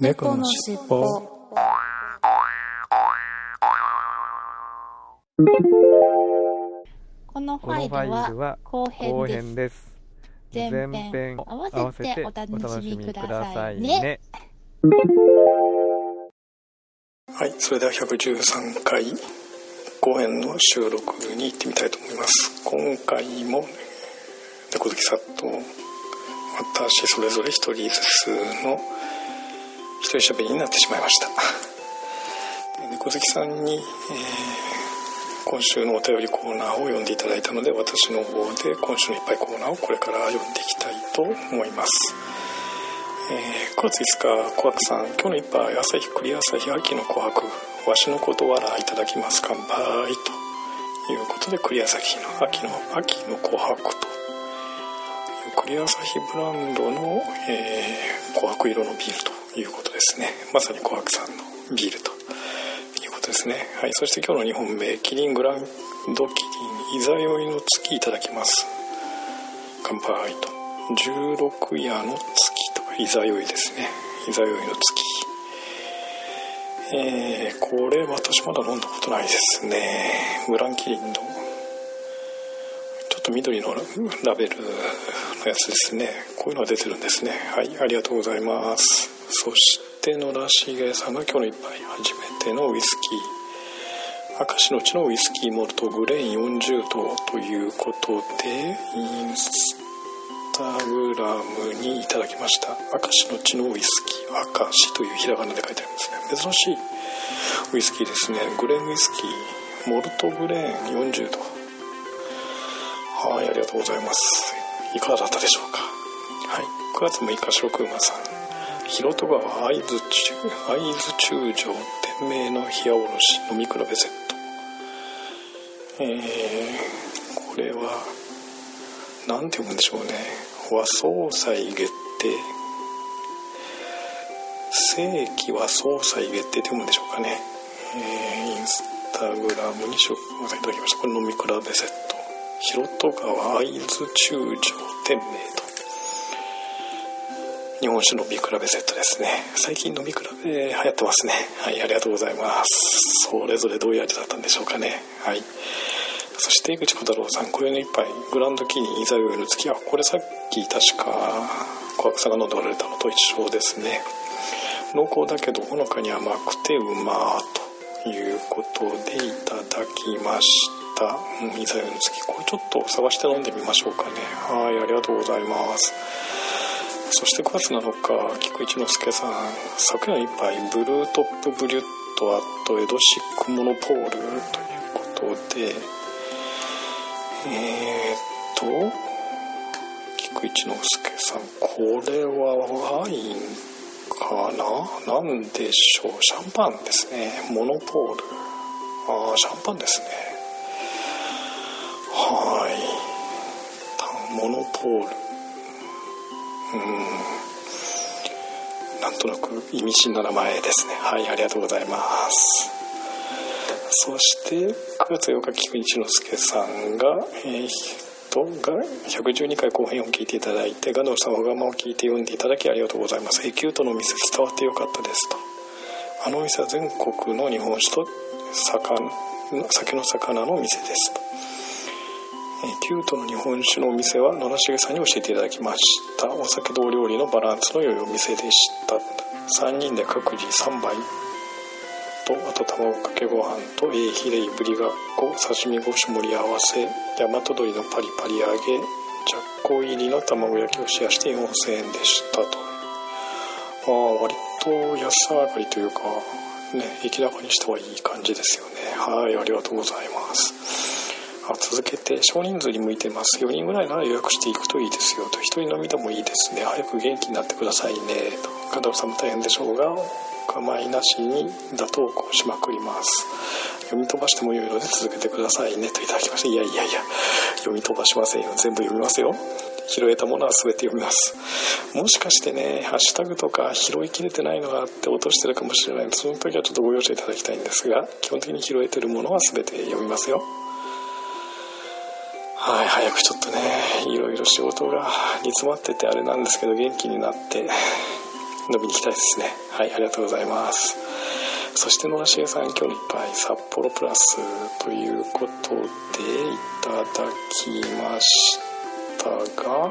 猫のしっぽこのファァイルは後後編です。前編合わせてお楽しみくださいね楽しみくださいね。はいそれでは113回後編の収録に行ってみたいと思います今回も猫好きさんと私それぞれ一人ずつの一人喋りになってしまいました。猫好きさんに、えー今週のお便りコーナーを読んでいただいたので私の方で今週のいっぱいコーナーをこれから読んでいきたいと思います。えー9月5日小白さん今日の一杯朝日栗朝日秋の琥珀わしのことわらいただきます。乾杯ということで栗朝日の秋の秋の琥珀という栗朝日ブランドの、えー琥珀色のビールと。いうことですね。まさに琥珀さんのビールということですね。はい。そして今日の2本目キリングランドキリンいざ酔いの月いただきます。乾杯と。16夜の月とかいざ酔いですね。いざ酔いの月。えー、これ私まだ飲んだことないですね。グランキリンの。ちょっと緑のラベルのやつですね。こういうのが出てるんですね。はい。ありがとうございます。そして野良重さんが今日の一杯初めてのウイスキー。明石のうちのウイスキーモルトグレーン40度ということでインスタグラムにいただきました。明石の地のウイスキー明石というひらがなで書いてありますね。珍しいウイスキーですね。グレーンウイスキーモルトグレーン40度はいありがとうございます。いかがだったでしょうか？はい。9月6日白熊さん。広戸川会津中会津中将天明の冷やおろし飲み比べセット。えー、これはなんて読むんでしょうね。和総裁月定。世紀和総裁月定って読むんでしょうかね、えーインスタグラムに紹介いただきました。これ飲み比べセット。広戸川会津中将天明と。日本酒飲み比べセットですね。最近飲み比べ流行ってますね。はいありがとうございます。それぞれどういう味だったんでしょうかね。はい。そして江口小太郎さん今宵の一杯グランドキリンイザヨイの月はこれさっき確か小白さんが飲んでおられたのと一緒ですね。濃厚だけどほのかに甘くてうまということでいただきました。うんイザヨイの月これちょっと探して飲んでみましょうかね。はいありがとうございます。そして9月7日菊一之助さん。昨夜の一杯ブルートップブリュットアットエドシックモノポールということで。えー、っと菊一之助さんこれはワインかな？なんでしょう？シャンパンですね。モノポール。ああシャンパンですね。はい。モノポール。うん。なんとなく意味深な名前ですね。はいありがとうございます。そして9月8日菊一之助さんがえー、とが112回後編を聞いていただいてガノさんわがまを聞いて読んでいただきありがとうございます。エキュートの店伝わってよかったですと。あのお店は全国の日本酒と魚酒の魚の店ですと。えーキュートの日本酒のお店は野良重さんに教えていただきました。お酒とお料理のバランスの良いお店でした。3人で各自3杯。とあと卵かけご飯とえーヒレイブリが5刺身5種盛り合わせ。大和鶏のパリパリ揚げ。ジャッコ入りの卵焼きをシェアして4000円でした。と。ああ割と安上がりというかね駅高にしてはいい感じですよね。はいありがとうございます。あ続けて少人数に向いてます。4人ぐらいなら予約していくといいですよと。1人飲みでもいいですね。早く元気になってくださいね。と。加藤さんも大変でしょうがお構いなしに打倒稿しまくります。読み飛ばしても良いので続けてくださいね。といただきました。いやいやいや。読み飛ばしませんよ。全部読みますよ。拾えたものは全て読みます。もしかしてねハッシュタグとか拾いきれてないのがあって落としてるかもしれないのでその時はちょっとご容赦いただきたいんですが基本的に拾えてるものは全て読みますよ。はい早くちょっとねいろいろ仕事が煮詰まっててあれなんですけど元気になって飲みに行きたいですね。はいありがとうございます。そして野橋さん今日の一杯札幌プラスということでいただきましたが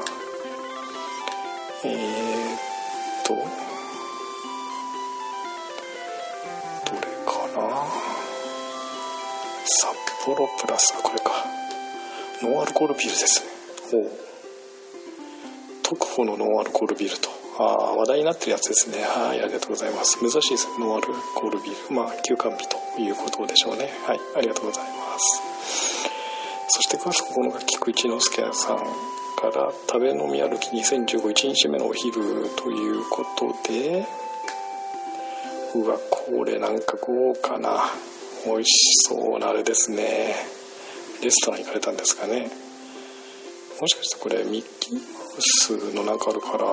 えー、っとどれかな？札幌プラスこれか。ノンアルコールビールですね。お特保のノンアルコールビールと。ああ話題になってるやつですね。はいありがとうございます。珍しいですノンアルコールビール。まあ休館日ということでしょうね。はいありがとうございます。そして詳しく9日菊一之助さんから食べ飲み歩き2015 1日目のお昼ということでうわこれなんか豪華な美味しそうなあれですね。レストラン行かれたんですかね。もしかしてこれミッキーマウスの中から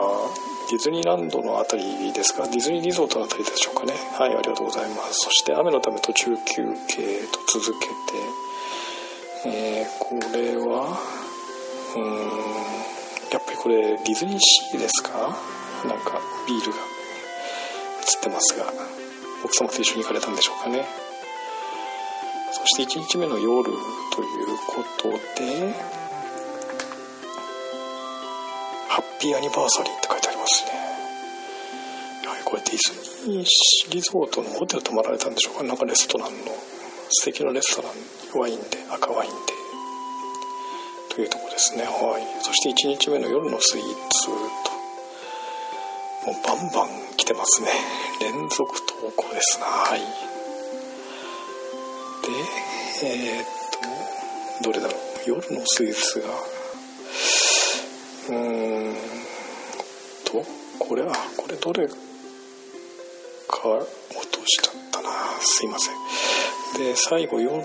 ディズニーランドの辺りですか？ディズニーリゾートの辺りでしょうかね。はいありがとうございます。そして雨のため途中休憩と続けて。えー、これはうーんやっぱりこれディズニーシーですか？なんかビールが映ってますが奥様と一緒に行かれたんでしょうかね。そして1日目の夜ということでハッピーアニバーサリーって書いてありますね。はいこれディズニーリゾートのホテル泊まられたんでしょうか。なんかレストランの素敵なレストランワインで赤ワインでというとこですね。はい。そして1日目の夜のスイーツともうバンバン来てますね。連続投稿です。なはい。えー、っとどれだろう夜のスイーツがうーんとこれはこれどれか落としちゃったな。すいません。で最後夜の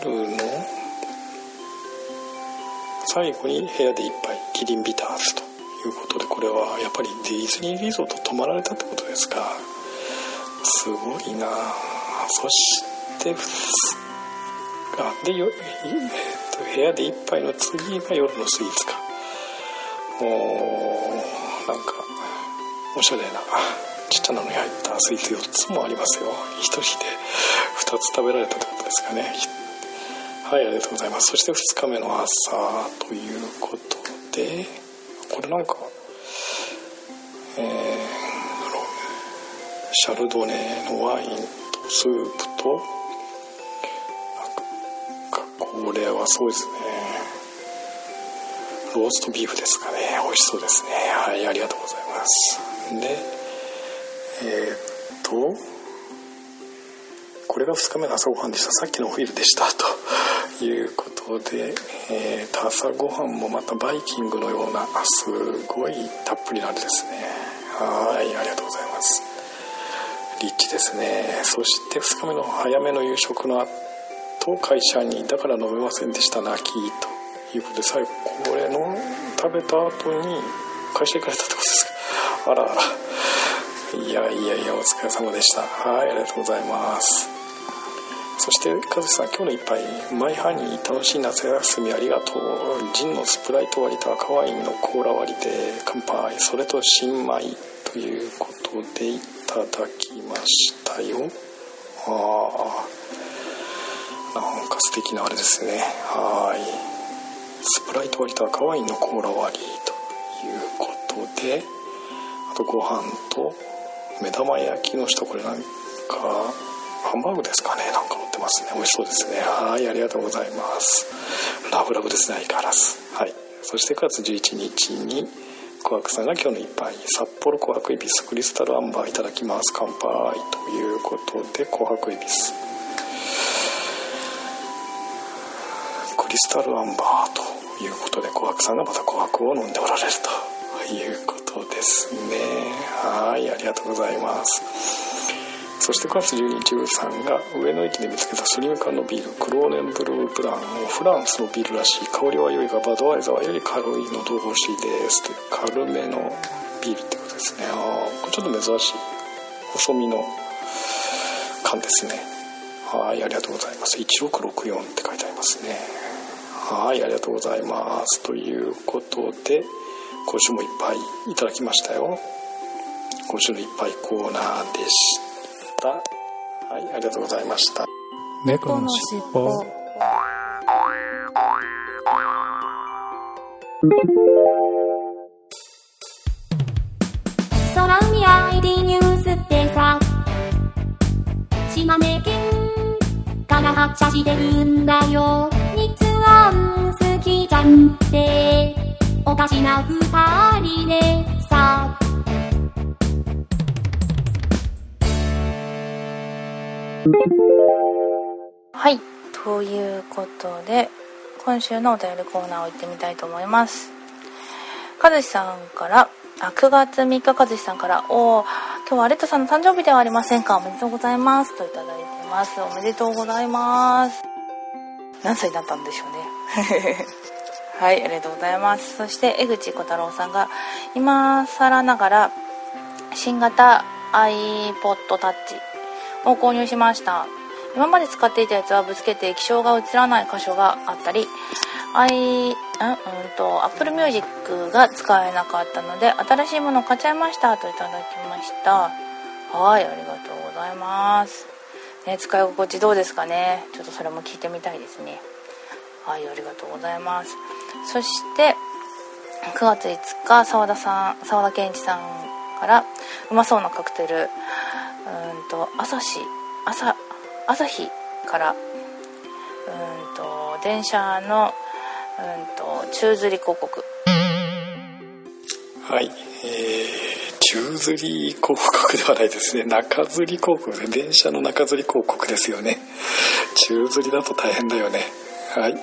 最後に部屋で一杯キリンビターズということでこれはやっぱりディズニーリゾート泊まられたってことですか？すごいな。そしてあでよ、部屋で一杯の次が夜のスイーツか。もうなんかおしゃれなちっちゃなのに入ったスイーツ4つもありますよ。1人で2つ食べられたってことですかね。はいありがとうございます。そして2日目の朝ということでこれなんかえー、シャルドネのワインとスープとこれはそうですね。ローストビーフですかね。美味しそうですね。はいありがとうございます。でえー、っとこれが2日目の朝ごはんでした。さっきのお昼でした。ということで、えー、朝ごはんもまたバイキングのようなすごいたっぷりなあれですね。はいありがとうございます。リッチですね。そして2日目の早めの夕食の後会社にだから飲めませんでした泣きということで最後これの食べた後に会社行かれたってことです。かあらあら。いやいやいやお疲れ様でした。はいありがとうございます。そして和志さん今日の一杯マイハニー楽しい夏休みありがとう。ジンのスプライト割りと赤ワインのコーラ割りで乾杯。それと新米ということでいただきましたよ。ああなんか素敵なあれですね。はい。スプライト割りと赤ワインのコーラ割りということであとご飯と目玉焼きの下これなんかハンバーグですかね。なんか乗ってますね。美味しそうですね。はいありがとうございます。ラブラブですね相変わらず。はい。そして9月11日に琥珀さんが今日の一杯札幌琥珀恵比寿クリスタルアンバーいただきます。乾杯ということで琥珀恵比寿クリスタルアンバーということで琥珀さんがまた琥珀を飲んでおられるということですね。はいありがとうございます。そして9月12日さんが上野駅で見つけたスリム缶のビールクローネンブルーブランをフランスのビールらしい香りは良いがバドワイザーはより軽いのど欲しいです。という軽めのビールってことですね。あこれちょっと珍しい。細身の缶ですね。はいありがとうございます。1664って書いてありますね。はいありがとうございます。ということで今週もいっぱいいただきましたよ。今週のいっぱいコーナーでした。はいありがとうございました。猫のしっぽ。空海 ID ニュースってさ。島根県発車してるんだよ日安好きじゃんっておかしな二人でさはい。ということで、今週のお便りコーナーを行ってみたいと思います。かずしさんから、あ、9月3日かずしさんから、おー今日はアレットさんの誕生日ではありませんかおめでとうございます。といただいてます。おめでとうございます。何歳だったんでしょうね。はい、ありがとうございます。そして、江口小太郎さんが、今更ながら、新型 iPod Touch を購入しました今まで使っていたやつはぶつけて液晶が映らない箇所があったり i んうんと Apple Music が使えなかったので新しいものを買っちゃいましたといただきましたはいありがとうございますね使い心地どうですかね？ちょっとそれも聞いてみたいですね。はいありがとうございます。そして9月5日澤田さん澤田健一さんからうまそうなカクテルうんと朝日朝朝日からうんと電車のうんと宙吊り広告。はい、えー、宙吊り広告ではないですね。中吊り広告。で電車の中吊り広告ですよね。宙吊りだと大変だよね。はい。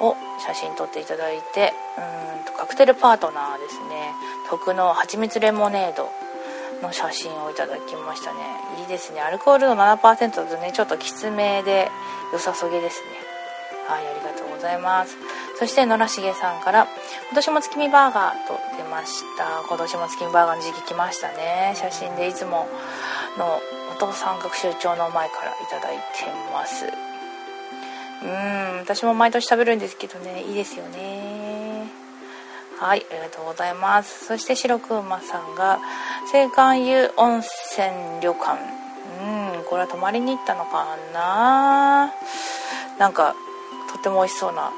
を写真撮っていただいてうんとカクテルパートナーですね。徳の蜂蜜レモネードの写真をいただきましたね。いいですね。アルコール度7%だとねちょっときつめで良さそげですね。はいありがとうございます。そして野良重さんから「今年も月見バーガー」とました。今年も月見バーガーの時期来ましたね。写真でいつものお父さん学習帳の前からいいてます。うん私も毎年食べるんですけどね。いいですよね。はいありがとうございます。そして白くまさんが青函湯温泉旅館。うんこれは泊まりに行ったのかな。なんかとても美味しそうな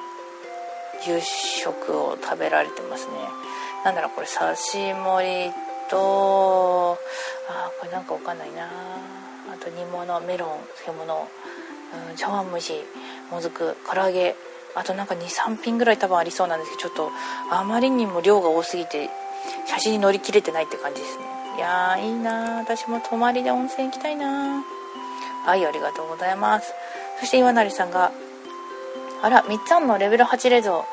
夕食を食べられてますね。なんだろうこれ刺し盛りとあこれなんかわかんないなあと煮物メロン漬物うん茶碗蒸しもずく唐揚げあとなんか23品ぐらい多分ありそうなんですけどちょっとあまりにも量が多すぎて写真に乗り切れてないって感じですね。いやーいいな私も泊まりで温泉行きたいなはいありがとうございます。そして岩成さんがあらみっつんのレベル8レゾ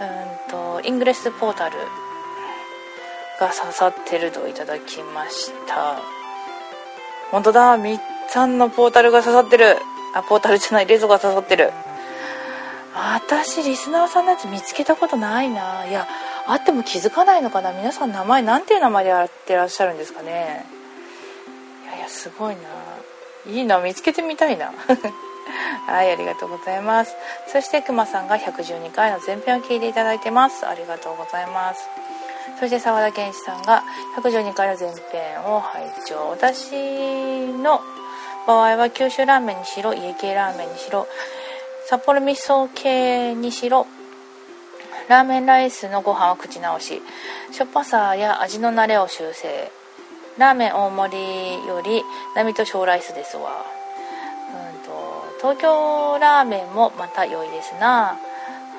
うんとイングレスポータル。が刺さってるといただきました。本当だ。みっつぁんのポータルが刺さってる。あポータルじゃないレゾが刺さってる。私リスナーさんのやつ見つけたことないな。いやあっても気づかないのかな。皆さん名前なんていう名前でやってらっしゃるんですかね。いやいやすごいな。いいな見つけてみたいな。はいありがとうございます。そしてくまさんが112回の前編を聞いていただいてます。ありがとうございます。そして澤田健一さんが112回の前編を拝聴私の場合は九州ラーメンにしろ家系ラーメンにしろ札幌味噌系にしろラーメンライスのご飯は口直ししょっぱさや味の慣れを修正ラーメン大盛りより並と小ライスですわ。うんと東京ラーメンもまた良いですな。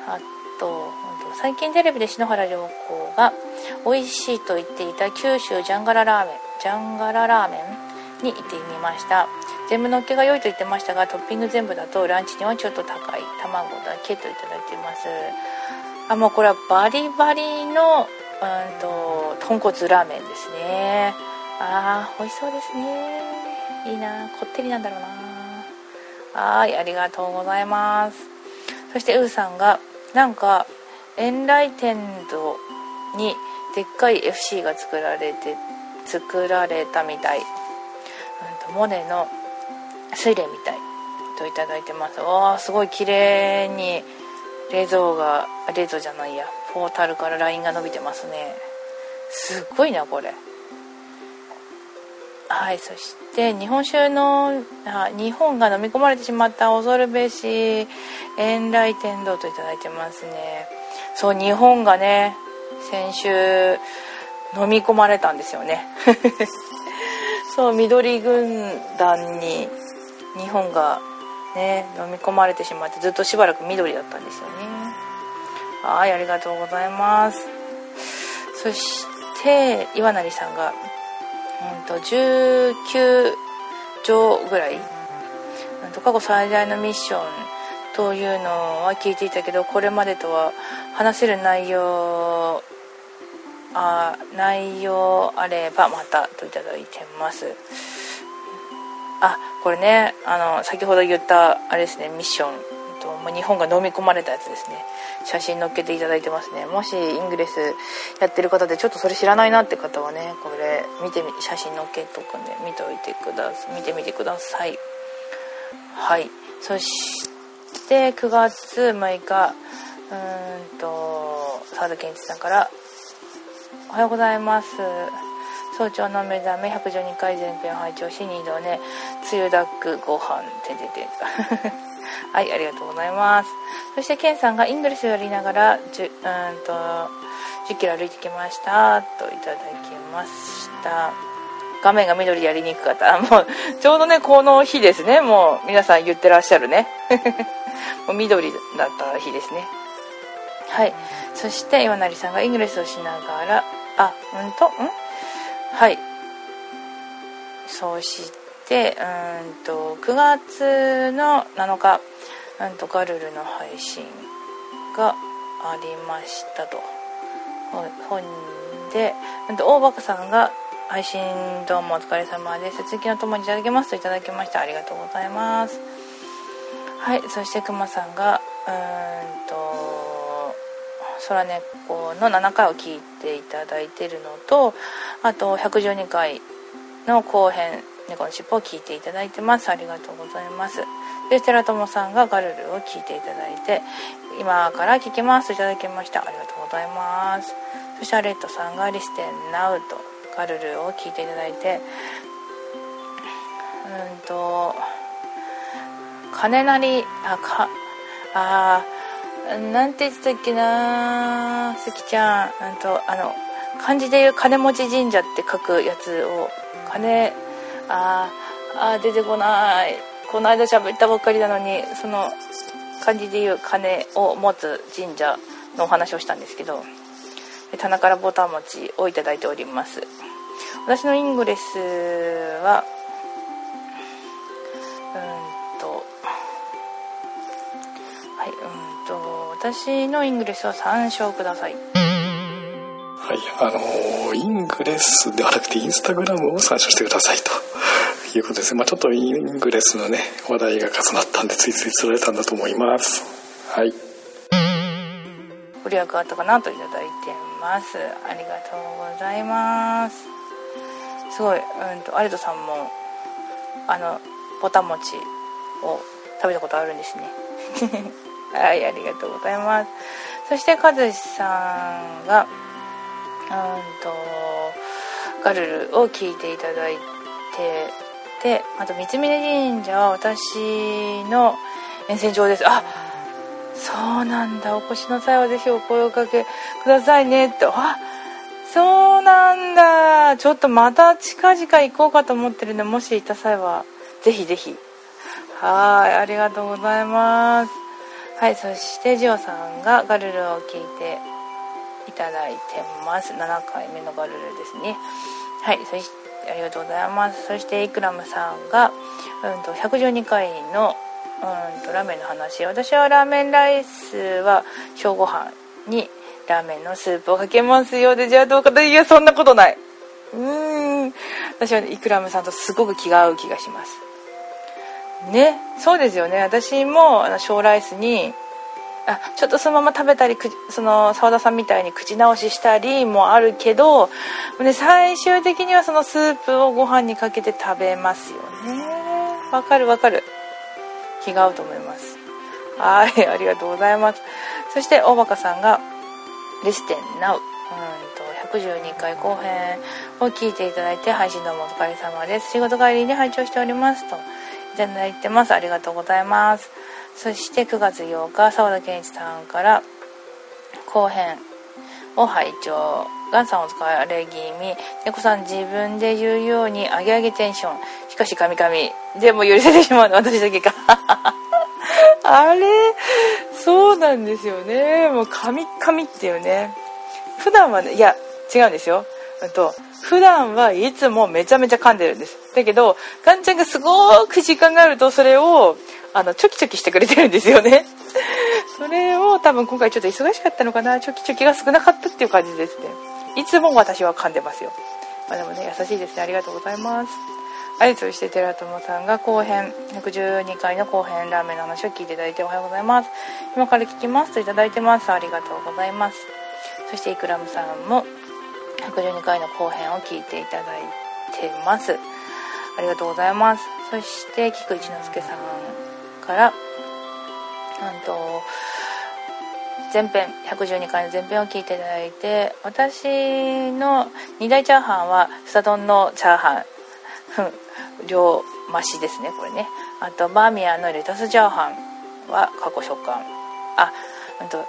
あと最近テレビで篠原涼子が美味しいと言っていた九州ジャンガララーメンジャンガララーメンに行ってみました。全部のっけが良いと言ってましたがトッピング全部だとランチにはちょっと高い卵だけといただいてます。あもうこれはバリバリのうんと豚骨ラーメンですね。あー美味しそうですね。いいな。こってりなんだろうな。はいありがとうございます。そしてウーさんがなんかエンライテンドにでっかい FC が作られて作られたみたい、うん、とモネの睡蓮みたいといただいてます。わあすごい綺麗に冷蔵が冷蔵じゃないや。ポータルからラインが伸びてますね。すっごいなこれ。はいそして日本酒のあ日本が飲み込まれてしまった恐るべし遠来天道といただいてますね。そう日本がね先週飲み込まれたんですよね。そう緑軍団に日本がね飲み込まれてしまってずっとしばらく緑だったんですよね。はいありがとうございます。そして岩成さんがうんと19条ぐらい、うん、と過去最大のミッションというのは聞いていたけどこれまでとは話せる内容あ内容あればまたといただいてます。あこれねあの先ほど言ったあれですねミッション。と日本が飲み込まれたやつですね。写真載っけていただいてますね。もしイングレスやってる方でちょっとそれ知らないなって方はねこれ見てみ写真載っけとくんで見ておいてください。見てみてください。はい。そして9月6日うーんと澤田健一さんから「おはようございます」早朝の目覚め112回前編拝聴し2度ねつゆだくご飯ててて はいありがとうございます。そしてケンさんが Ingress やりながらじゅうんと10キロ歩いてきました。といただきました。画面が緑でやりにくかった。もうちょうどねこの日ですね。もう皆さん言ってらっしゃるね。もう緑だった日ですね。はい。そして岩成さんがイングレスをしながらあうんとん？はい。そしてうんと9月の7日うんとガルルの配信がありましたと。本で、うんと大バカさんが配信どうもお疲れ様です。続きのともにいただきますといただきましたありがとうございます。はいそしてくまさんがうーんと空猫の7回を聞いていただいてるのとあと112回の後編猫の尻尾を聞いていただいてます。ありがとうございます。で寺友さんがガルルを聞いていただいて今から聞きます。といただきました。ありがとうございます。そしてアレットさんがリステンナウとガルルを聞いていただいてうんと金なりあかあなんて言ってたっけなすきちゃん。うんとあの漢字で言う金持ち神社って書くやつを金あーあー出てこない。この間喋ったばっかりなのにその漢字で言う金を持つ神社のお話をしたんですけど棚からぼた餅をいただいております。私のイングレスは私のイングレスは参照くださいはい、あのーイングレスではなくてインスタグラムを参照してくださいということです。まあちょっとイングレスのね、話題が重なったんで、ついつい釣られたんだと思います。はい。ご利益あったかなといただいてますありがとうございますすごいうんとアルトさんもあのぼたもちを食べたことあるんですねはいありがとうございます。そして和志さんがうんとガルルを聞いていただいてであと三峯神社は私の沿線上です。あそうなんだ。お越しの際はぜひお声をかけくださいねって。あそうなんだ。ちょっとまた近々行こうかと思ってるんでもし行った際はぜひぜひ。はいありがとうございます。はいそしてジオさんがガルルを聞いていただいてます。7回目のガルルですね。はいそしてありがとうございます。そしてイクラムさんが、うん、と112回のうんとラーメンの話。私はラーメンライスは小ご飯にラーメンのスープをかけますよでじゃあどうかといやそんなことない。うーん。私はイクラムさんとすごく気が合う気がします。ねそうですよね。私もあの小ライスにあちょっとそのまま食べたりその澤田さんみたいに口直ししたりもあるけど、ね、最終的にはそのスープをご飯にかけて食べますよね。わかるわかる。気が合うと思います。はいありがとうございます。そして大バカさんが「リステンナウ」うんと112回後編を聞いていただいて配信どうもお疲れ様です。仕事帰りに拝聴しております。と。いただいてます。ありがとうございます。そして9月8日澤田健一さんから後編を拝聴。ガンさんお疲れ気味。猫さん自分で言うように上げ上げテンション。しかしカミカミでも許せてしまうの。私だけか。あれ？そうなんですよね。もうカミカミっていうね。普段はねいや違うんですよ。うんと普段はいつもめちゃめちゃ噛んでるんです。だけどガンちゃんがすごく時間があるとそれをあのチョキチョキしてくれてるんですよね。それを多分今回ちょっと忙しかったのかな。チョキチョキが少なかったっていう感じですねいつも私は噛んでますよ、まあ、でもね優しいですね。ありがとうございます。はいそして寺友さんが後編112回の後編ラーメンの話を聞いていただいておはようございます。今から聞きますといただいてます。ありがとうございます。そしてイクラムさんも112回の後編を聞いていただいてます。ありがとうございます。そして菊一之輔さんからなんと前編112回の前編を聞いていただいて私の二大チャーハンはスタ丼のチャーハン両増しですねこれね。あとバーミヤンのレタスチャーハンは過去食感。あうんとう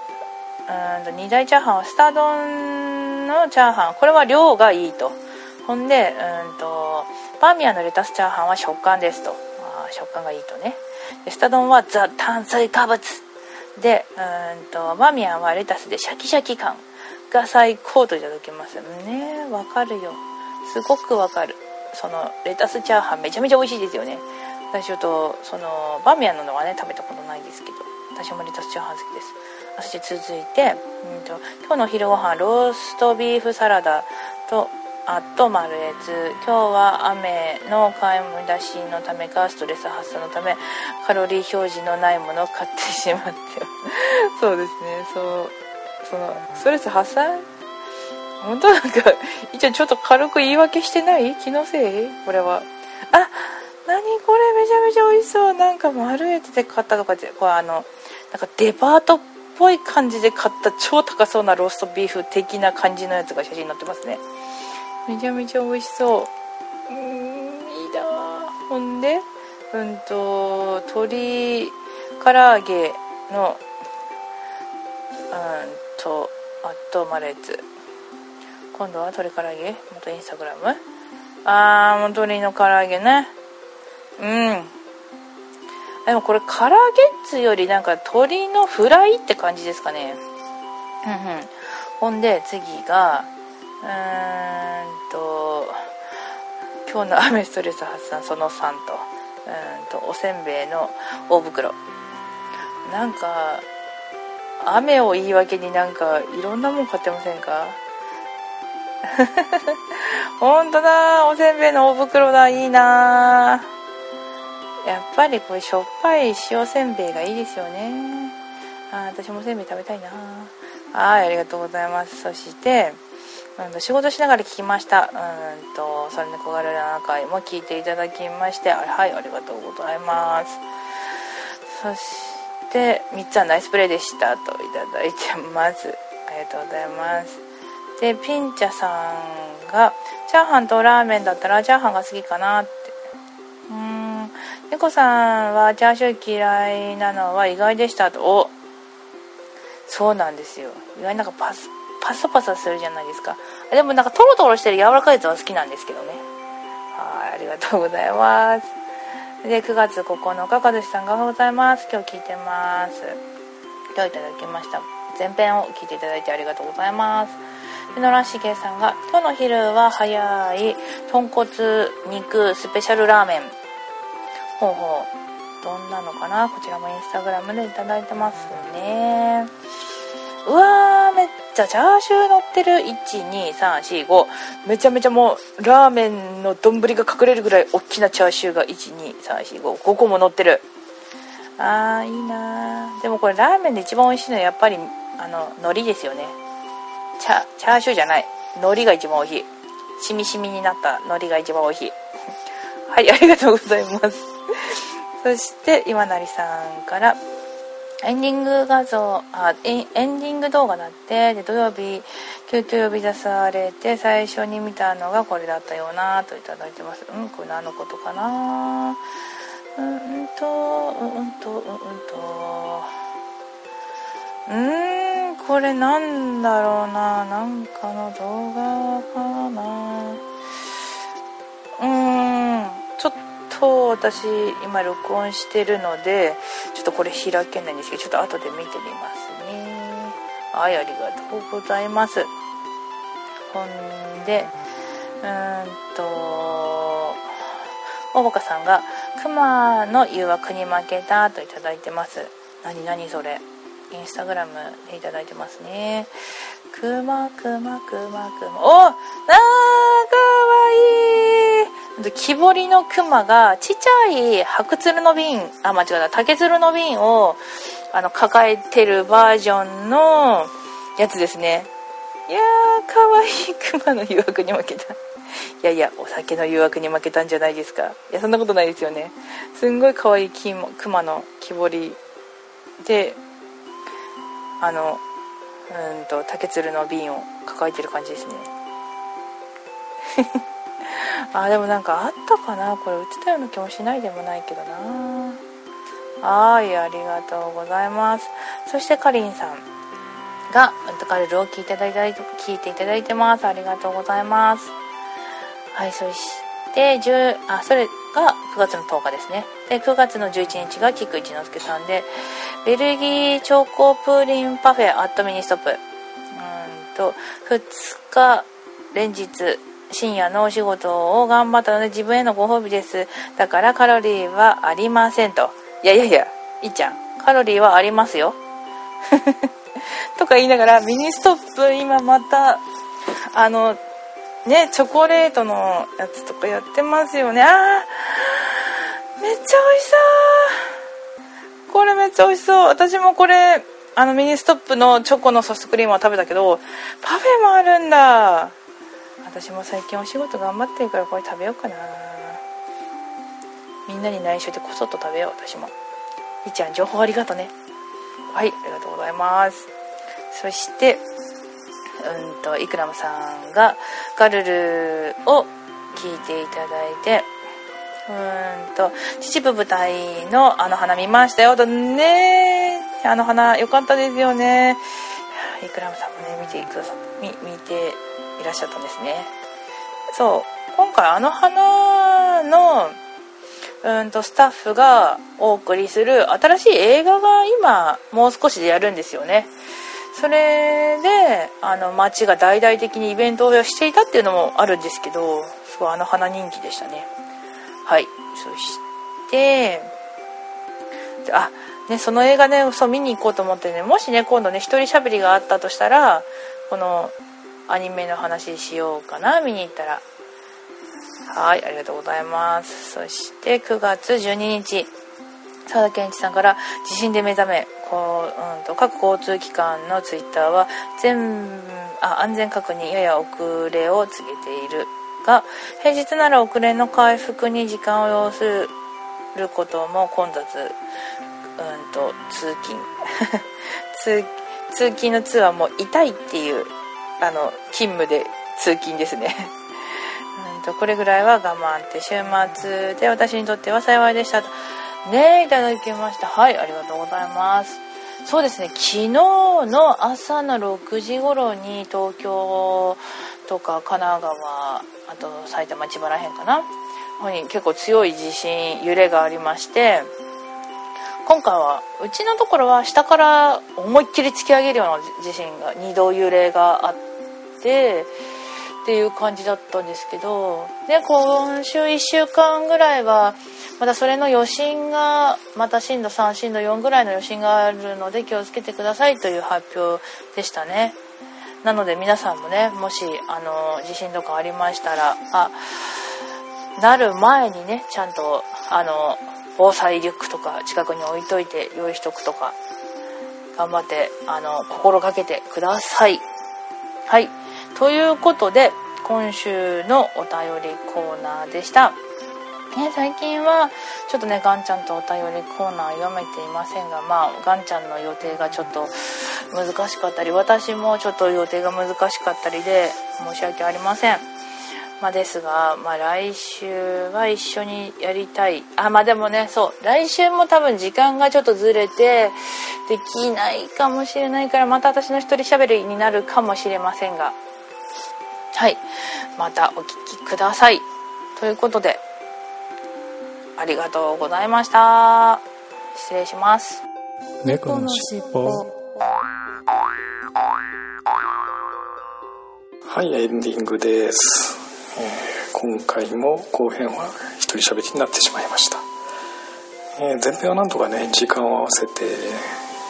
んと二大チャーハンはスタ丼のチャーハンこれは量がいいと。ほんでうんとバーミヤンのレタスチャーハンは食感ですと。あ食感がいいとね。でスタ丼はザ炭水化物。でうんとバーミヤンはレタスでシャキシャキ感が最高といただきます。ねわかるよ。すごくわかる。そのレタスチャーハンめちゃめちゃ美味しいですよね。私ちょっとそのバーミヤンののはね食べたことないですけど私もレタスチャーハン好きです。そして続いて、うんと、今日の昼ご飯ローストビーフサラダとあとマルエツ。今日は雨の買い出しのためかストレス発散のためカロリー表示のないものを買ってしまって そうですね。そうそのストレス発散？本当なんか一応ちょっと軽く言い訳してない？気のせい？これは。あ何これ？めちゃめちゃ美味しそう。なんかマルエツで買ったとかってこれあのなんかデパートっぽい感じで買った超高そうなローストビーフ的な感じのやつが写真載ってますね。めちゃめちゃ美味しそう。うーんいいなほんでうんと鶏唐揚げのうんとあとマレーツ今度は鶏唐揚げ？元インスタグラム？あーもう鶏の唐揚げね。うん。でもこれ唐揚げっつよりなんか鶏のフライって感じですかね。うんうん。ほんで次がうーんと今日の雨ストレス発散その3と。うんとおせんべいの大袋。なんか雨を言い訳になんかいろんなもん買ってませんか？本当だおせんべいの大袋だいいなやっぱりこれしょっぱい塩せんべいがいいですよね。あ私もせんべい食べたいな。はいありがとうございます。そしてうん仕事しながら聞きました。うんとそれ猫柄7回も聞いていただきましてはいありがとうございます。そして3つはナイスプレーでしたといただいてます。ありがとうございます。でピンチャさんがチャーハンとラーメンだったらチャーハンが好きかなって猫さんはチャーシュー嫌いなのは意外でしたと。おそうなんですよ。意外になんかパスパサパサするじゃないですか。でもなんかトロトロしてる柔らかいやつは好きなんですけどね。はいありがとうございます。で9月9日和志さんがおはようございます。今日聞いてます。今日いただきました。前編を聞いていただいてありがとうございます。で野良茂さんが今日の昼は早い豚骨肉スペシャルラーメン。ほうほうどんなのかなこちらもインスタグラムでいただいてますねうわーめっちゃチャーシュー乗ってる。12345めちゃめちゃもうラーメンの丼が隠れるぐらい大きなチャーシューが12345個も乗ってる。あーいいなでもこれラーメンで一番美味しいのはやっぱりあの海苔ですよね。チャチャーシューじゃない。海苔が一番美味しい。しみしみになった海苔が一番美味しい。はいありがとうございます。そして今成さんからエンディング画像あエンディング動画だって。で土曜日急遽呼び出されて最初に見たのがこれだったよなといただいてます。うんこれ何のことかな。うんとうんとうんと。うんこれなんだろうな。なんかの動画かな。と私今録音してるのでちょっとこれ開けないんですけどちょっと後で見てみますね。はいありがとうございます。ほんでうーんとおぼかさんが「クマの誘惑に負けた」といただいてます。何何それ。インスタグラムでいいてますね。くまくまくまくまおあかわいい。木彫りのクマがちっちゃい白鶴の瓶あ間違えた。竹鶴の瓶をあの抱えてるバージョンのやつですね。いやーかわいいクマの誘惑に負けた。いやいやお酒の誘惑に負けたんじゃないですか。いやそんなことないですよね。すんごいかわいいクマの木彫りであのうんと竹鶴の瓶を抱えてる感じですね。あでもなんかあったかな？これ売ったような気もしないでもないけどな。はいありがとうございます。そしてかりんさんがうんとカルルを聞いていただいて聞いていただいてます。ありがとうございます。はいそして10あそれが9月の10日ですね。で9月の11日が菊一之輔さんでベルギーチョコプーリンパフェアットミニストップ。うんと2日連日深夜のお仕事を頑張ったので自分へのご褒美です。だからカロリーはありませんと。いやいやいやいっちゃんカロリーはありますよ。とか言いながらミニストップ今またあのねチョコレートのやつとかやってますよね。あーめっちゃ美味しそう。これめっちゃ美味しそう。私もこれあのミニストップのチョコのソフトクリームは食べたけどパフェもあるんだ。私も最近お仕事頑張ってるからこれ食べようかな。みんなに内緒でこそっと食べよう私も。いっちゃん情報ありがとね。はいありがとうございます。そしてうんとイクラムさんがガルルを聞いていただいてうんと秩父舞台のあの花見ましたよだね。あの花良かったですよね。イクラムさんもね見てくださ見見ていらっしゃったんですね。そう。今回あの花のうんとスタッフがお送りする新しい映画が今もう少しでやるんですよね。それであの街が大々的にイベントをしていたっていうのもあるんですけどすごいあの花人気でしたね。はい。そしてあねその映画ねそう見に行こうと思ってねもしね今度ね一人喋りがあったとしたらこのアニメの話しようかな。見に行ったら。はいありがとうございます。そして9月12日。佐田健一さんから「地震で目覚め」こう、うん、と各交通機関のツイッターは全あ安全確認やや遅れを告げている。が平日なら遅れの回復に時間を要することも混雑、うん、と通勤。通通勤の通はもう痛いっていうあの勤務で通勤ですね。うんとこれぐらいは我慢って週末で私にとっては幸いでした。とねいただきました。はいありがとうございます。そうですね昨日の朝の6時頃に東京とか神奈川あと埼玉千葉らへんかな。ここに結構強い地震揺れがありまして今回はうちのところは下から思いっきり突き上げるような地震が2度揺れがあってっていう感じだったんですけどで今週1週間ぐらいはまたそれの余震がまた震度3震度4ぐらいの余震があるので気をつけてくださいという発表でしたね。なので皆さんもねもしあの地震とかありましたらあなる前にねちゃんとあの防災リュックとか近くに置いといて用意しとくとか頑張ってあの心がけてください。はい。ということで今週のお便りコーナーでした。ね、最近はちょっとねガンちゃんとお便りコーナー読めていませんがまあガンちゃんの予定がちょっと難しかったり私もちょっと予定が難しかったりで申し訳ありません。まあ、ですが、まあ、来週は一緒にやりたい。あまあでもねそう来週も多分時間がちょっとずれてできないかもしれないからまた私の一人喋りになるかもしれませんが。はい。またお聞きください。ということでありがとうございました。失礼します。猫のしっぽ。はいエンディングです、えー今回も後編は一人喋りになってしまいました、えー前編はなんとかね時間を合わせて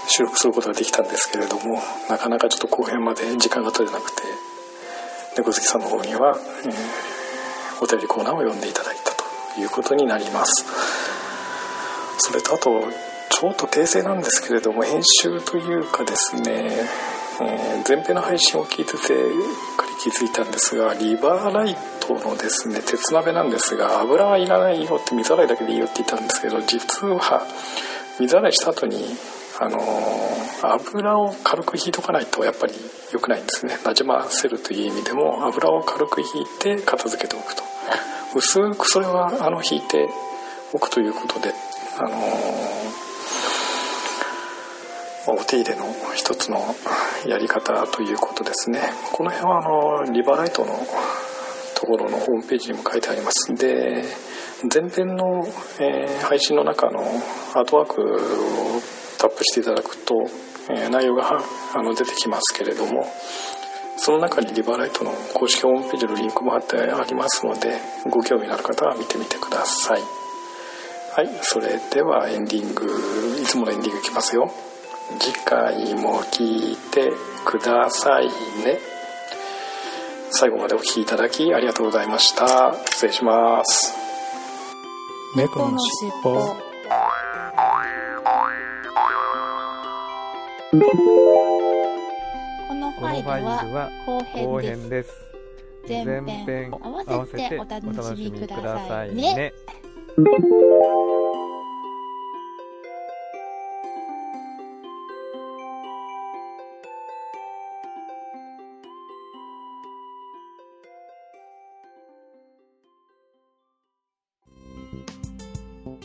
収録することができたんですけれどもなかなかちょっと後編まで時間が取れなくて猫好きさんの方には、えーお便りコーナーを読んでいただいたということになります。それとあとちょっと訂正なんですけれども編集というかですね、えー前編の配信を聞いててかり気づいたんですがリバーライトのですね。鉄鍋なんですが油はいらないよって水洗いだけでいいよって言ったんですけど実は水洗いした後にあのー油を軽く引いとかないとやっぱり良くないんですね。なじませるという意味でも油を軽く引いて片付けておくと。薄くそれはあの引いておくということであのーまあお手入れの一つのやり方ということですね。この辺はあのリバライトのところのホームページにも書いてあります。で前編の、えー配信の中のアートワークをタップしていただくと、えー内容があの出てきますけれどもその中にリバライトの公式ホームページのリンクも貼ってありますのでご興味のある方は見てみてください。はいそれではエンディングいつものエンディングいきますよ。次回も聞いてくださいね。最後までお聞きいただきありがとうございました失礼します猫のしっぽこのファイルは後編です。です。前編合わせておお楽楽ししみくだださいさいね。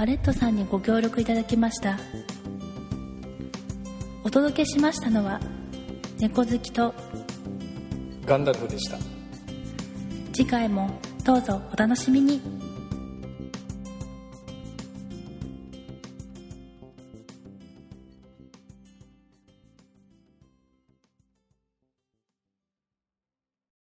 アレットさんにご協力いただきました。お届けしましたのは猫好きとガンダルフでした。次回もどうぞお楽しみに